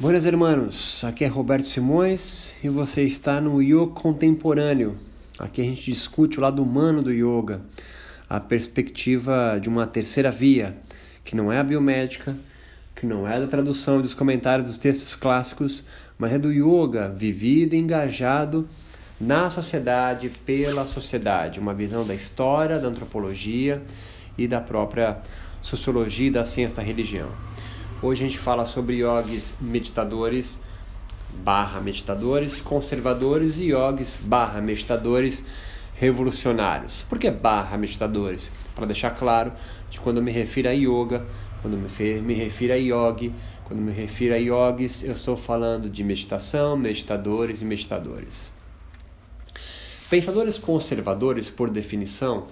Buenas hermanos, aqui é Roberto Simões e você está no Yoga Contemporâneo. Aqui a gente discute o lado humano do yoga, a perspectiva de uma terceira via, que não é a biomédica, que não é da tradução e dos comentários dos textos clássicos, mas é do yoga vivido e engajado na sociedade, pela sociedade, uma visão da história, da antropologia e da própria sociologia e da ciência da religião. Hoje a gente fala sobre yogis meditadores barra meditadores conservadores e yogis barra meditadores revolucionários. Por que barra meditadores? Para deixar claro de quando eu me refiro a yoga, quando eu me refiro a yogi, quando eu me refiro a yogis, eu estou falando de meditação, meditadores e meditadores. Pensadores conservadores, por definição,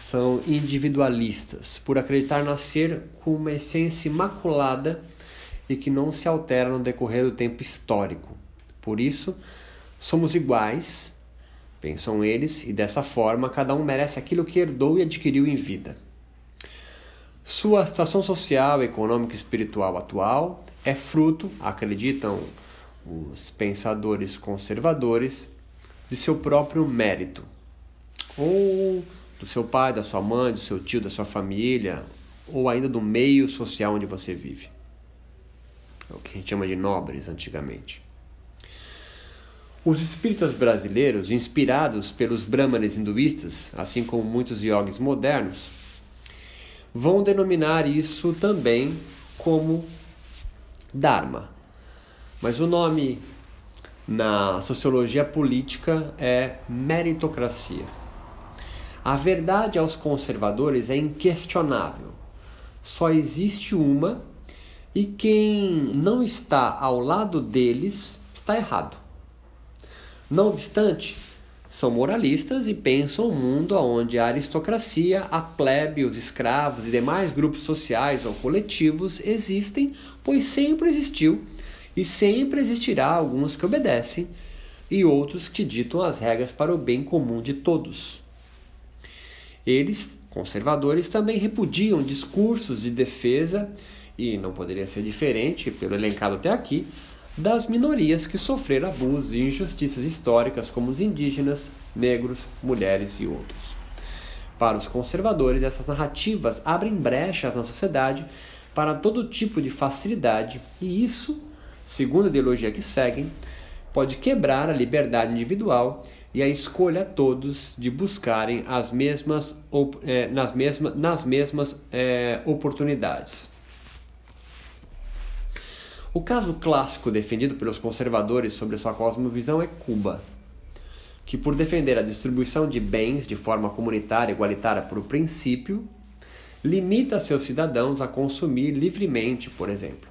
são individualistas, por acreditar nascer com uma essência imaculada e que não se altera no decorrer do tempo histórico. Por isso, somos iguais, pensam eles, e dessa forma cada um merece aquilo que herdou e adquiriu em vida. Sua situação social, econômica e espiritual atual é fruto, acreditam os pensadores conservadores, de seu próprio mérito, ou do seu pai, da sua mãe, do seu tio, da sua família, ou ainda do meio social onde você vive. É o que a gente chama de nobres antigamente. Os espíritas brasileiros, inspirados pelos brahmanes hinduístas, assim como muitos yogis modernos, vão denominar isso também como Dharma. Mas o nome na sociologia política é meritocracia. A verdade aos conservadores é inquestionável. Só existe uma e quem não está ao lado deles está errado. Não obstante, são moralistas e pensam um mundo onde a aristocracia, a plebe, os escravos e demais grupos sociais ou coletivos existem, pois sempre existiu e sempre existirá alguns que obedecem e outros que ditam as regras para o bem comum de todos. Eles, conservadores, também repudiam discursos de defesa, e não poderia ser diferente, pelo elencado até aqui, das minorias que sofreram abusos e injustiças históricas, como os indígenas, negros, mulheres e outros. Para os conservadores, essas narrativas abrem brechas na sociedade para todo tipo de facilidade, e isso, segundo a ideologia que seguem, pode quebrar a liberdade individual e a escolha a todos de buscarem as mesmas, é, nas, mesma, nas mesmas é, oportunidades. O caso clássico defendido pelos conservadores sobre sua cosmovisão é Cuba, que, por defender a distribuição de bens de forma comunitária e igualitária por princípio, limita seus cidadãos a consumir livremente, por exemplo.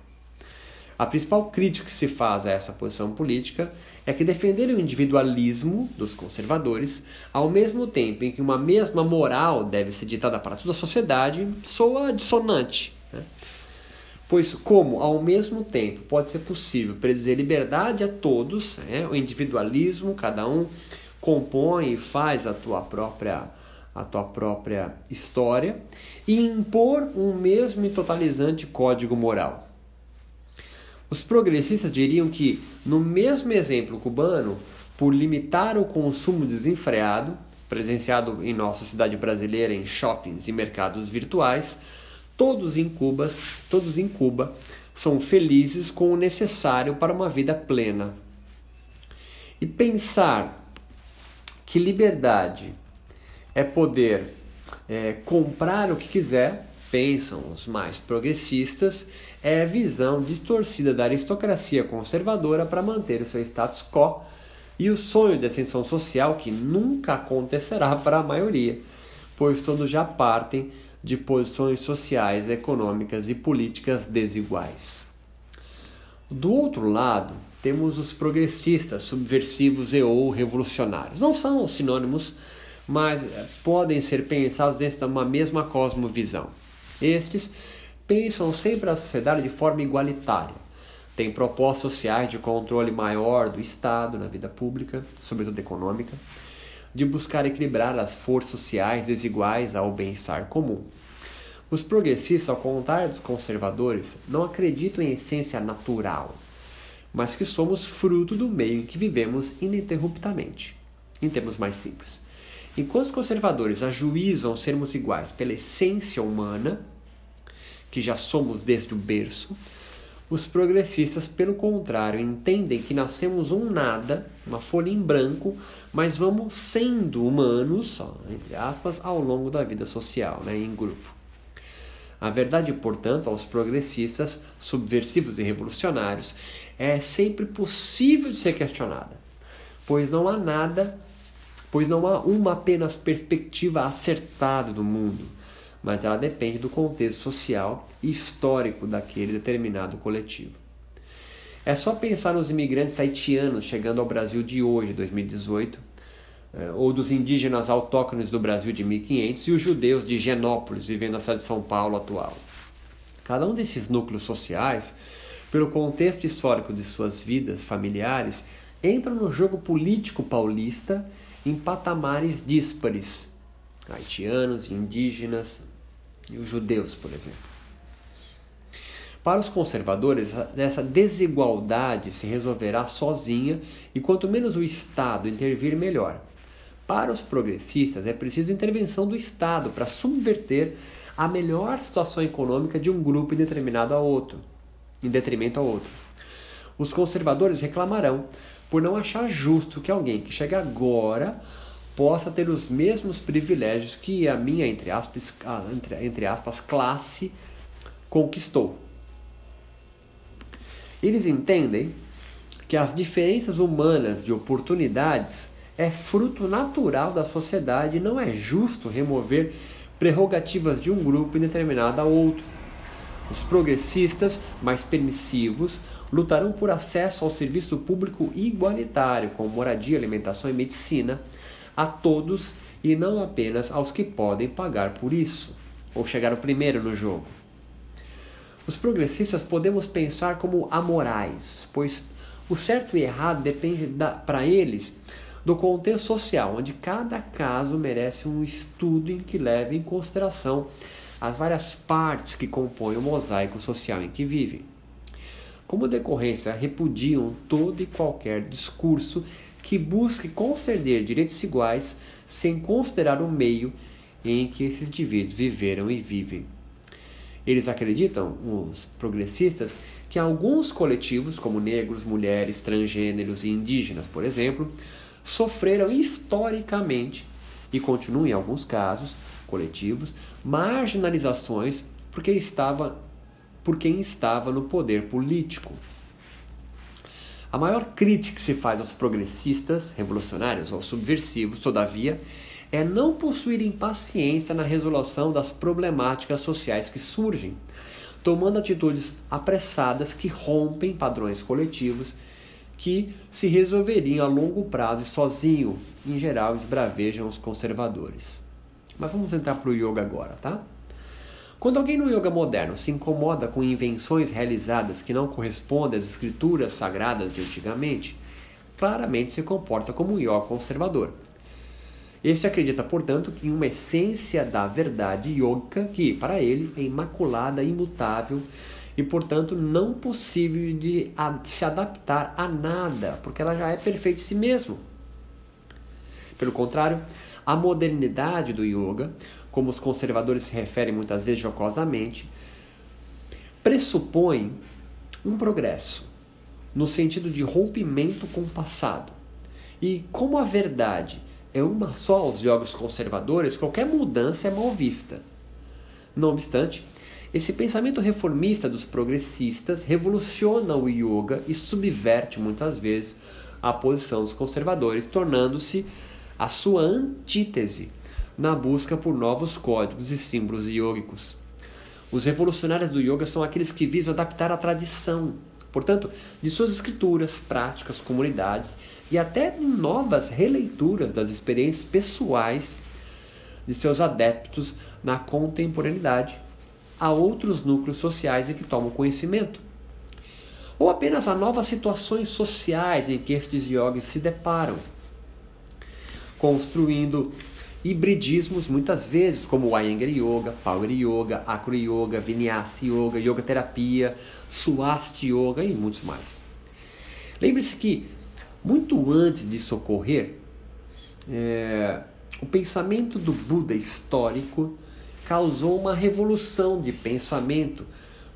A principal crítica que se faz a essa posição política é que defender o individualismo dos conservadores, ao mesmo tempo em que uma mesma moral deve ser ditada para toda a sociedade, soa dissonante. Né? Pois, como ao mesmo tempo pode ser possível predizer liberdade a todos, né? o individualismo, cada um compõe e faz a tua própria a tua própria história e impor um mesmo e totalizante código moral. Os progressistas diriam que, no mesmo exemplo cubano, por limitar o consumo desenfreado, presenciado em nossa cidade brasileira em shoppings e mercados virtuais, todos em Cuba, todos em Cuba são felizes com o necessário para uma vida plena. E pensar que liberdade é poder é, comprar o que quiser pensam os mais progressistas, é a visão distorcida da aristocracia conservadora para manter o seu status quo e o sonho de ascensão social que nunca acontecerá para a maioria, pois todos já partem de posições sociais, econômicas e políticas desiguais. Do outro lado, temos os progressistas, subversivos e ou revolucionários. Não são sinônimos, mas podem ser pensados dentro de uma mesma cosmovisão. Estes pensam sempre a sociedade de forma igualitária. Têm propostas sociais de controle maior do Estado na vida pública, sobretudo econômica, de buscar equilibrar as forças sociais desiguais ao bem-estar comum. Os progressistas, ao contrário dos conservadores, não acreditam em essência natural. mas que somos fruto do meio em que vivemos ininterruptamente. Em termos mais simples, enquanto os conservadores ajuizam sermos iguais pela essência humana, que já somos desde o berço, os progressistas, pelo contrário, entendem que nascemos um nada, uma folha em branco, mas vamos sendo humanos, entre aspas, ao longo da vida social, né, em grupo. A verdade, portanto, aos progressistas, subversivos e revolucionários, é sempre possível de ser questionada, pois não há nada, pois não há uma apenas perspectiva acertada do mundo mas ela depende do contexto social e histórico daquele determinado coletivo. É só pensar nos imigrantes haitianos chegando ao Brasil de hoje, 2018, eh, ou dos indígenas autóctones do Brasil de 1500 e os judeus de Genópolis vivendo na cidade de São Paulo atual. Cada um desses núcleos sociais, pelo contexto histórico de suas vidas familiares, entra no jogo político paulista em patamares díspares. Haitianos, indígenas, e os judeus, por exemplo. Para os conservadores, essa desigualdade se resolverá sozinha e quanto menos o Estado intervir, melhor. Para os progressistas, é preciso intervenção do Estado para subverter a melhor situação econômica de um grupo em determinado a outro, em detrimento ao outro. Os conservadores reclamarão por não achar justo que alguém que chega agora possa ter os mesmos privilégios que a minha, entre aspas, entre, entre aspas classe conquistou. Eles entendem que as diferenças humanas de oportunidades é fruto natural da sociedade e não é justo remover prerrogativas de um grupo em determinado a outro. Os progressistas, mais permissivos, lutarão por acesso ao serviço público igualitário, como moradia, alimentação e medicina, a todos e não apenas aos que podem pagar por isso, ou chegar primeiro no jogo. Os progressistas podemos pensar como amorais, pois o certo e errado depende para eles do contexto social, onde cada caso merece um estudo em que leve em consideração as várias partes que compõem o mosaico social em que vivem. Como decorrência, repudiam todo e qualquer discurso que busque conceder direitos iguais sem considerar o meio em que esses indivíduos viveram e vivem. Eles acreditam, os progressistas, que alguns coletivos, como negros, mulheres, transgêneros e indígenas, por exemplo, sofreram historicamente e continuam, em alguns casos, coletivos, marginalizações porque estava por quem estava no poder político. A maior crítica que se faz aos progressistas, revolucionários ou subversivos, todavia, é não possuírem paciência na resolução das problemáticas sociais que surgem, tomando atitudes apressadas que rompem padrões coletivos que se resolveriam a longo prazo e sozinho, em geral, esbravejam os conservadores. Mas vamos entrar para o yoga agora, tá? Quando alguém no yoga moderno se incomoda com invenções realizadas que não correspondem às escrituras sagradas de antigamente, claramente se comporta como um yoga conservador. Este acredita, portanto, em uma essência da verdade yoga que, para ele, é imaculada, imutável e, portanto, não possível de se adaptar a nada, porque ela já é perfeita em si mesma. Pelo contrário, a modernidade do yoga como os conservadores se referem muitas vezes jocosamente, pressupõe um progresso, no sentido de rompimento com o passado. E como a verdade é uma só aos jogos conservadores, qualquer mudança é mal vista. Não obstante, esse pensamento reformista dos progressistas revoluciona o yoga e subverte muitas vezes a posição dos conservadores, tornando-se a sua antítese na busca por novos códigos e símbolos yogicos. Os revolucionários do yoga são aqueles que visam adaptar a tradição, portanto, de suas escrituras, práticas, comunidades e até novas releituras das experiências pessoais de seus adeptos na contemporaneidade a outros núcleos sociais em que tomam conhecimento. Ou apenas a novas situações sociais em que estes yogis se deparam, construindo hibridismos muitas vezes, como o Iyengar Yoga, Power Yoga, Acro Yoga, Vinyasa Yoga, Yoga Terapia, Swasti Yoga e muitos mais. Lembre-se que, muito antes de socorrer, é, o pensamento do Buda histórico causou uma revolução de pensamento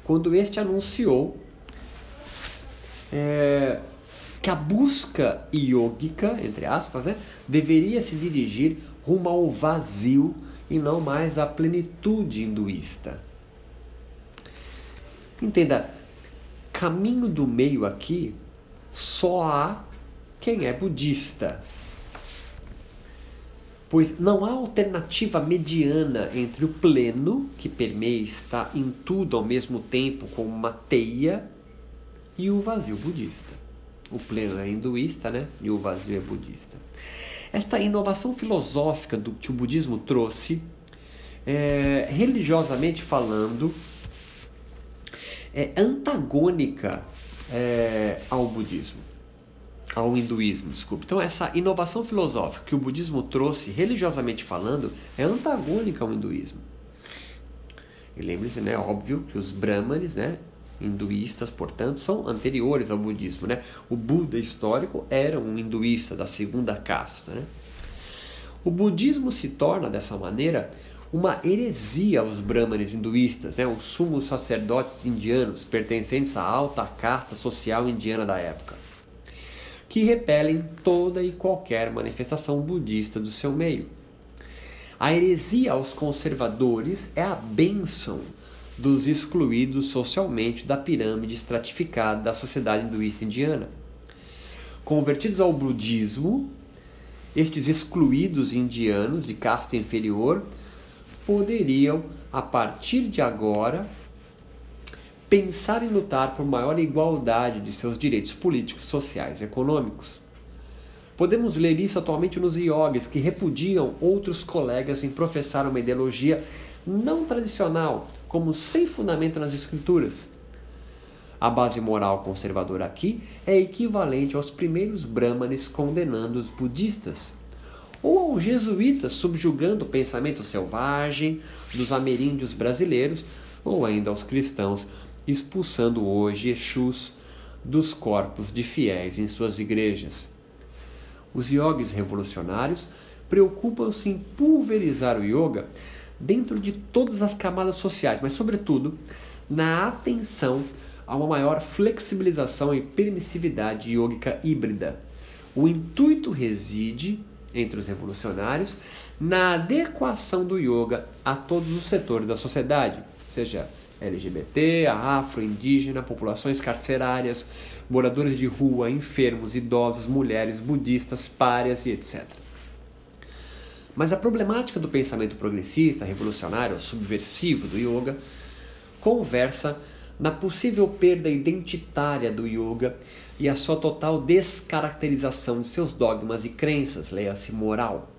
quando este anunciou é, que a busca iógica, entre aspas, né, deveria se dirigir rumo ao vazio e não mais à plenitude hinduísta. Entenda, caminho do meio aqui só há quem é budista. Pois não há alternativa mediana entre o pleno, que permeia está em tudo ao mesmo tempo como uma teia, e o vazio budista. O pleno é hinduísta, né? E o vazio é budista. Esta inovação filosófica do que o budismo trouxe, é, religiosamente falando, é antagônica é, ao budismo, ao hinduísmo, desculpe. Então essa inovação filosófica que o budismo trouxe, religiosamente falando, é antagônica ao hinduísmo. E lembre-se, né, óbvio que os brahmanes, né, hinduístas, portanto, são anteriores ao budismo. Né? O Buda histórico era um hinduísta da segunda casta. Né? O budismo se torna, dessa maneira, uma heresia aos brahmanes hinduístas, né? os sumos sacerdotes indianos, pertencentes à alta casta social indiana da época, que repelem toda e qualquer manifestação budista do seu meio. A heresia aos conservadores é a bênção dos excluídos socialmente da pirâmide estratificada da sociedade hinduísta indiana. Convertidos ao budismo, estes excluídos indianos de casta inferior poderiam, a partir de agora, pensar em lutar por maior igualdade de seus direitos políticos, sociais e econômicos. Podemos ler isso atualmente nos iogues que repudiam outros colegas em professar uma ideologia não tradicional, como sem fundamento nas Escrituras. A base moral conservadora aqui é equivalente aos primeiros brahmanes condenando os budistas, ou aos jesuítas subjugando o pensamento selvagem dos ameríndios brasileiros, ou ainda aos cristãos expulsando hoje Exus dos corpos de fiéis em suas igrejas. Os yogis revolucionários preocupam-se em pulverizar o yoga dentro de todas as camadas sociais, mas, sobretudo, na atenção a uma maior flexibilização e permissividade yógica híbrida. O intuito reside, entre os revolucionários, na adequação do yoga a todos os setores da sociedade, seja LGBT, afro, indígena, populações carcerárias, moradores de rua, enfermos, idosos, mulheres, budistas, párias e etc. Mas a problemática do pensamento progressista, revolucionário, subversivo do yoga conversa na possível perda identitária do yoga e a sua total descaracterização de seus dogmas e crenças, leia-se moral.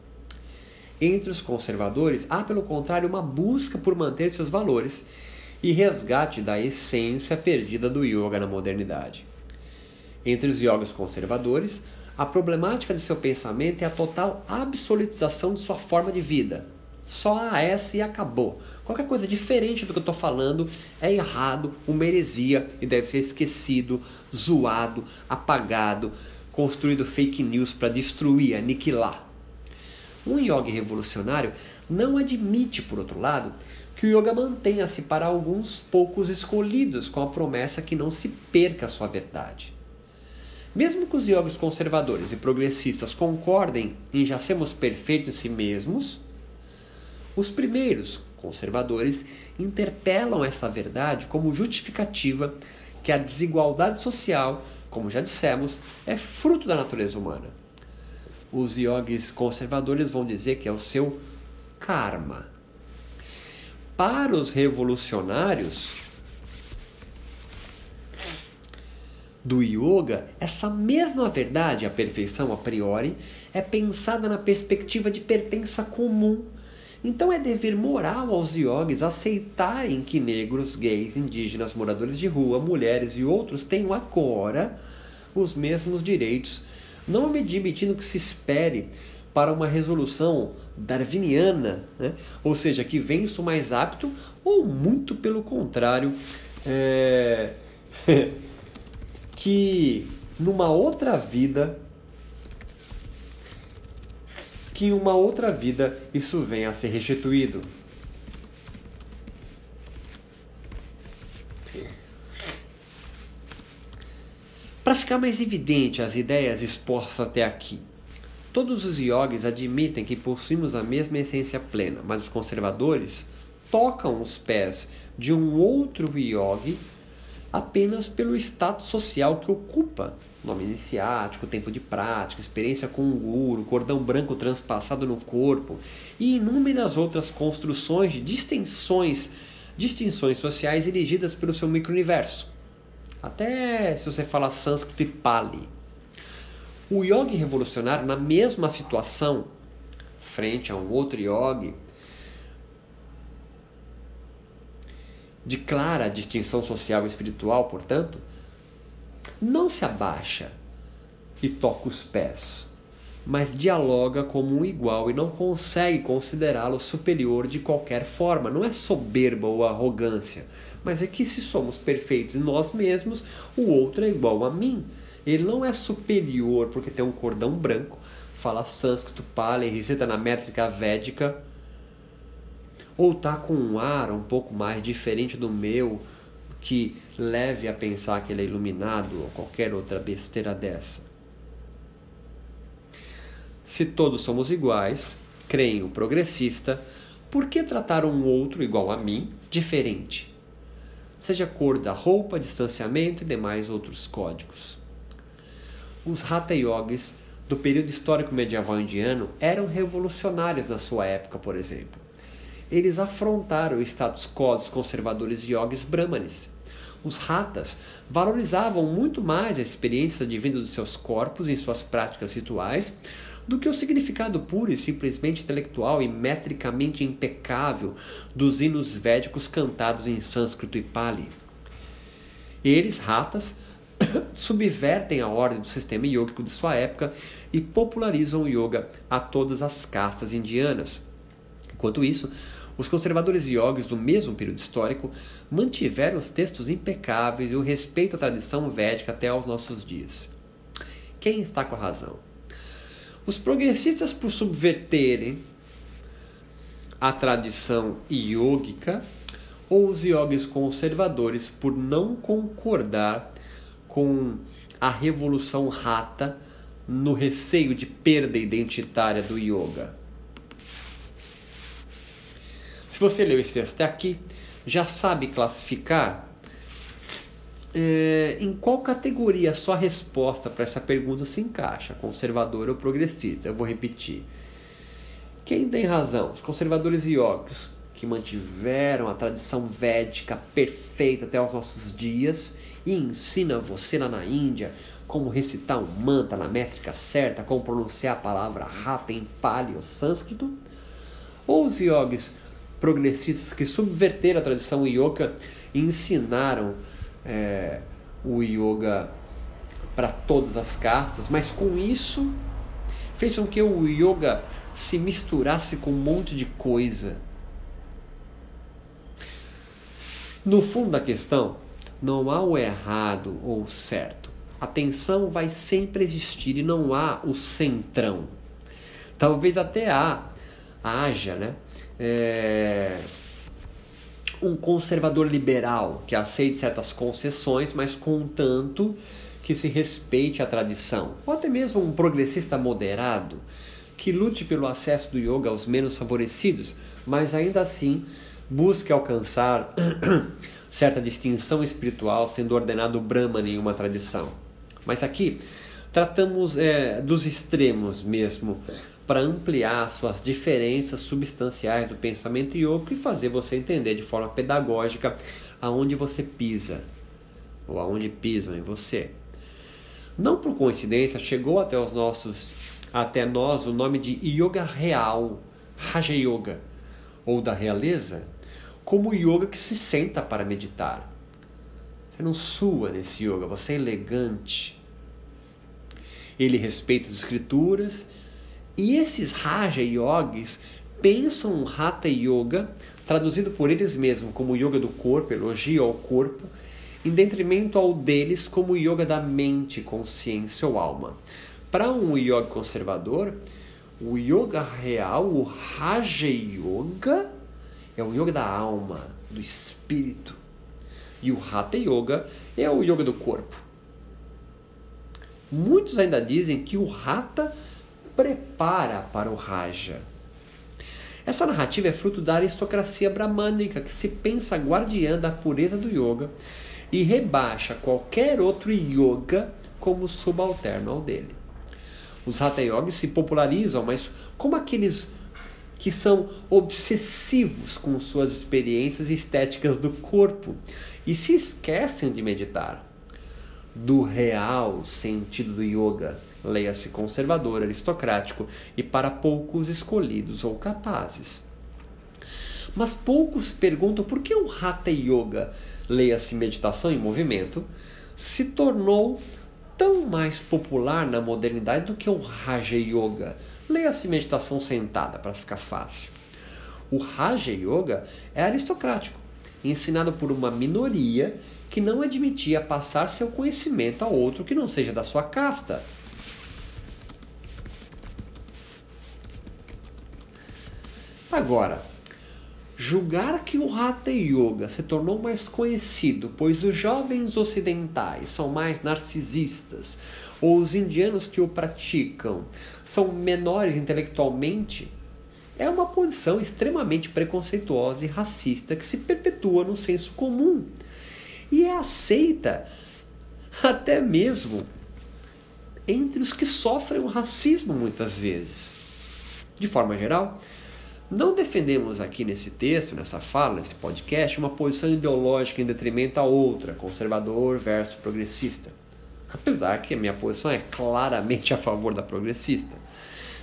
Entre os conservadores, há pelo contrário uma busca por manter seus valores e resgate da essência perdida do yoga na modernidade. Entre os yogas conservadores, a problemática de seu pensamento é a total absolutização de sua forma de vida. Só há essa e acabou. Qualquer coisa diferente do que eu estou falando é errado, uma heresia e deve ser esquecido, zoado, apagado, construído fake news para destruir, aniquilar. Um yoga revolucionário não admite, por outro lado, que o yoga mantenha-se para alguns poucos escolhidos com a promessa que não se perca a sua verdade. Mesmo que os yogis conservadores e progressistas concordem em já sermos perfeitos em si mesmos, os primeiros, conservadores, interpelam essa verdade como justificativa que a desigualdade social, como já dissemos, é fruto da natureza humana. Os yogis conservadores vão dizer que é o seu karma. Para os revolucionários, do yoga, essa mesma verdade, a perfeição a priori, é pensada na perspectiva de pertença comum. Então é dever moral aos yogis aceitarem que negros, gays, indígenas, moradores de rua, mulheres e outros tenham agora os mesmos direitos, não admitindo que se espere para uma resolução darwiniana, né? ou seja, que vença o mais apto, ou muito pelo contrário, é... que numa outra vida que em uma outra vida isso venha a ser restituído. Para ficar mais evidente as ideias expostas até aqui, todos os yogis admitem que possuímos a mesma essência plena, mas os conservadores tocam os pés de um outro yogi apenas pelo status social que ocupa. Nome iniciático, tempo de prática, experiência com um guru, cordão branco transpassado no corpo e inúmeras outras construções de distinções, distinções sociais erigidas pelo seu micro-universo. Até se você fala sânscrito e pali. O yogi revolucionário, na mesma situação, frente a um outro yogi, de clara distinção social e espiritual, portanto, não se abaixa e toca os pés, mas dialoga como um igual e não consegue considerá-lo superior de qualquer forma. Não é soberba ou arrogância, mas é que se somos perfeitos em nós mesmos, o outro é igual a mim. Ele não é superior porque tem um cordão branco, fala sânscrito, pali, recita na métrica védica, ou está com um ar um pouco mais diferente do meu, que leve a pensar que ele é iluminado ou qualquer outra besteira dessa. Se todos somos iguais, creio progressista, por que tratar um outro igual a mim diferente? seja cor da roupa, distanciamento e demais outros códigos. Os Hatha Yogis do período histórico medieval indiano eram revolucionários na sua época, por exemplo. Eles afrontaram o status quo dos conservadores yogis brahmanes. Os ratas valorizavam muito mais a experiência divina dos seus corpos em suas práticas rituais do que o significado puro e simplesmente intelectual e metricamente impecável dos hinos védicos cantados em sânscrito e pali. Eles, ratas, subvertem a ordem do sistema yógico de sua época e popularizam o yoga a todas as castas indianas. Enquanto isso, os conservadores yogis do mesmo período histórico mantiveram os textos impecáveis e o respeito à tradição védica até aos nossos dias. Quem está com a razão? Os progressistas, por subverterem a tradição iógica, ou os yogis conservadores, por não concordar com a revolução rata no receio de perda identitária do yoga. Se você leu esse texto até aqui, já sabe classificar é, em qual categoria a sua resposta para essa pergunta se encaixa, conservador ou progressista? Eu vou repetir. Quem tem razão? Os conservadores iógicos, que mantiveram a tradição védica perfeita até os nossos dias e ensinam você lá na Índia como recitar um mantra na métrica certa, como pronunciar a palavra rata em pali ou sânscrito? Ou os yogis progressistas que subverteram a tradição yoga e ensinaram é, o yoga para todas as castas, mas com isso fez com que o yoga se misturasse com um monte de coisa. No fundo da questão, não há o errado ou o certo. A tensão vai sempre existir e não há o centrão. Talvez até há, haja, né? É, um conservador liberal que aceite certas concessões, mas contanto que se respeite a tradição, ou até mesmo um progressista moderado que lute pelo acesso do yoga aos menos favorecidos, mas ainda assim busque alcançar certa distinção espiritual, sendo ordenado Brahman em uma tradição. Mas aqui tratamos é, dos extremos mesmo, para ampliar suas diferenças substanciais do pensamento yoga e fazer você entender de forma pedagógica aonde você pisa ou aonde pisam em você. Não por coincidência chegou até os nossos até nós o nome de yoga real, Raja Yoga, ou da realeza, como yoga que se senta para meditar. Você não sua nesse yoga, você é elegante. Ele respeita as escrituras e esses Raja Yogis pensam o Hatha Yoga, traduzido por eles mesmos como yoga do corpo, elogio ao corpo, em detrimento ao deles como yoga da mente, consciência ou alma. Para um yoga conservador, o yoga real, o Raja Yoga, é o yoga da alma, do espírito. E o Hatha Yoga é o yoga do corpo. Muitos ainda dizem que o Hatha prepara para o Raja. Essa narrativa é fruto da aristocracia bramânica que se pensa guardiã da pureza do yoga e rebaixa qualquer outro yoga como subalterno ao dele. Os Hatha Yogis se popularizam, mas como aqueles que são obsessivos com suas experiências estéticas do corpo e se esquecem de meditar. Do real sentido do yoga, leia-se conservador, aristocrático e para poucos escolhidos ou capazes. Mas poucos perguntam por que o Hatha Yoga, leia-se meditação em movimento, se tornou tão mais popular na modernidade do que o Raja Yoga. Leia-se meditação sentada para ficar fácil. O Raja Yoga é aristocrático, ensinado por uma minoria que não admitia passar seu conhecimento a outro que não seja da sua casta. Agora, julgar que o Hatha Yoga se tornou mais conhecido, pois os jovens ocidentais são mais narcisistas, ou os indianos que o praticam são menores intelectualmente, é uma posição extremamente preconceituosa e racista que se perpetua no senso comum e é aceita até mesmo entre os que sofrem o racismo muitas vezes. De forma geral, não defendemos aqui nesse texto, nessa fala, nesse podcast, uma posição ideológica em detrimento a outra, conservador versus progressista. Apesar que a minha posição é claramente a favor da progressista.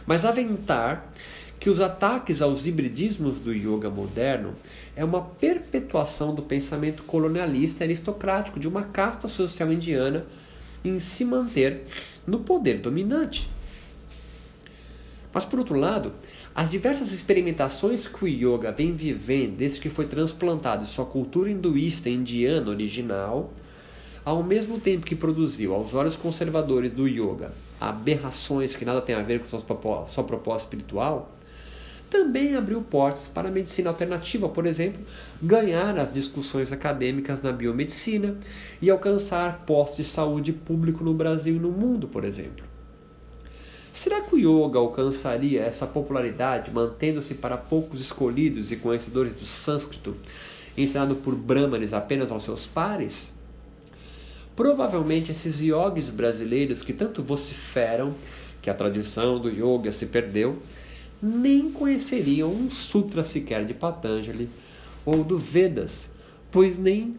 Mas aventar que os ataques aos hibridismos do yoga moderno é uma perpetuação do pensamento colonialista e aristocrático de uma casta social indiana em se manter no poder dominante. Mas por outro lado, as diversas experimentações que o yoga vem vivendo desde que foi transplantado sua cultura hinduísta indiana original, ao mesmo tempo que produziu aos olhos conservadores do yoga aberrações que nada têm a ver com sua proposta espiritual, também abriu portas para a medicina alternativa, por exemplo, ganhar as discussões acadêmicas na biomedicina e alcançar postos de saúde público no Brasil e no mundo, por exemplo. Será que o yoga alcançaria essa popularidade mantendo-se para poucos escolhidos e conhecedores do sânscrito, ensinado por brahmanes apenas aos seus pares? Provavelmente esses yogis brasileiros que tanto vociferam que a tradição do yoga se perdeu, nem conheceriam um sutra sequer de Patanjali ou do Vedas, pois nem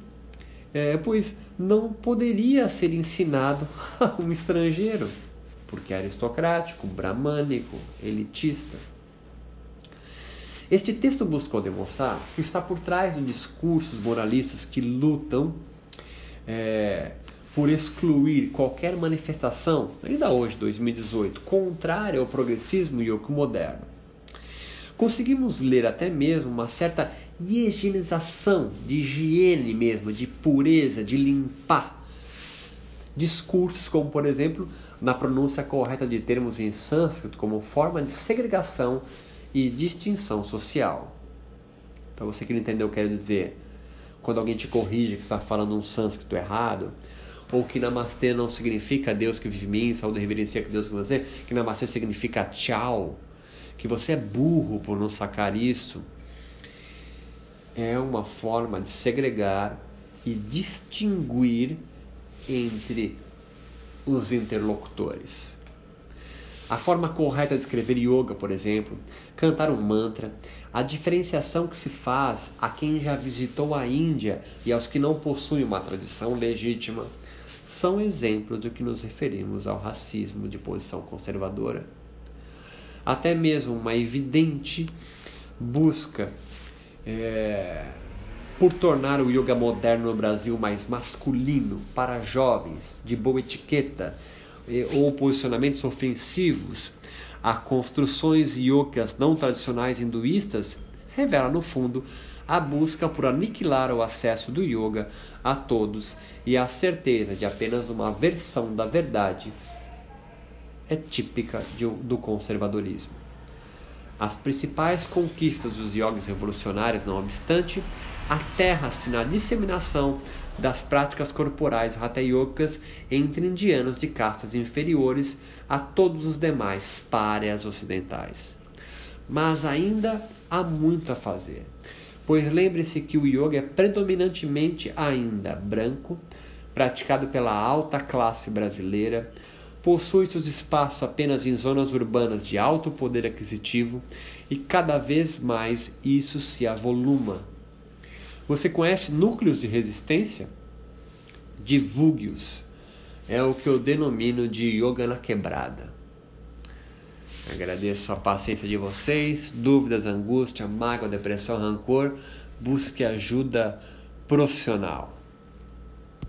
é, pois não poderia ser ensinado a um estrangeiro porque é aristocrático, bramânico, elitista. Este texto buscou demonstrar que está por trás de discursos moralistas que lutam é, por excluir qualquer manifestação, ainda hoje, 2018, contrária ao progressismo e ao moderno. Conseguimos ler até mesmo uma certa higienização, de higiene mesmo, de pureza, de limpar. Discursos como, por exemplo, na pronúncia correta de termos em sânscrito como forma de segregação e distinção social. Para você que não entendeu, eu quero dizer, quando alguém te corrige que está falando um sânscrito errado, ou que namastê não significa Deus que vive em mim, saúde reverencia que Deus que você, que namastê significa tchau, que você é burro por não sacar isso, é uma forma de segregar e distinguir entre os interlocutores. A forma correta de escrever yoga, por exemplo, cantar um mantra, a diferenciação que se faz a quem já visitou a Índia e aos que não possuem uma tradição legítima, são exemplos do que nos referimos ao racismo de posição conservadora. Até mesmo uma evidente busca é, por tornar o yoga moderno no Brasil mais masculino, para jovens, de boa etiqueta, ou posicionamentos ofensivos a construções yogas não tradicionais hinduístas, revela no fundo a busca por aniquilar o acesso do yoga a todos e a certeza de apenas uma versão da verdade é típica de, do conservadorismo. As principais conquistas dos yogis revolucionários, não obstante, aterra-se na disseminação das práticas corporais hatha yogas entre indianos de castas inferiores a todos os demais páreas ocidentais. Mas ainda há muito a fazer, pois lembre-se que o yoga é predominantemente ainda branco, praticado pela alta classe brasileira, possui seus espaços apenas em zonas urbanas de alto poder aquisitivo e cada vez mais isso se avoluma. Você conhece núcleos de resistência? Divulgue-os. É o que eu denomino de yoga na quebrada. Agradeço a paciência de vocês. Dúvidas, angústia, mágoa, depressão, rancor. Busque ajuda profissional.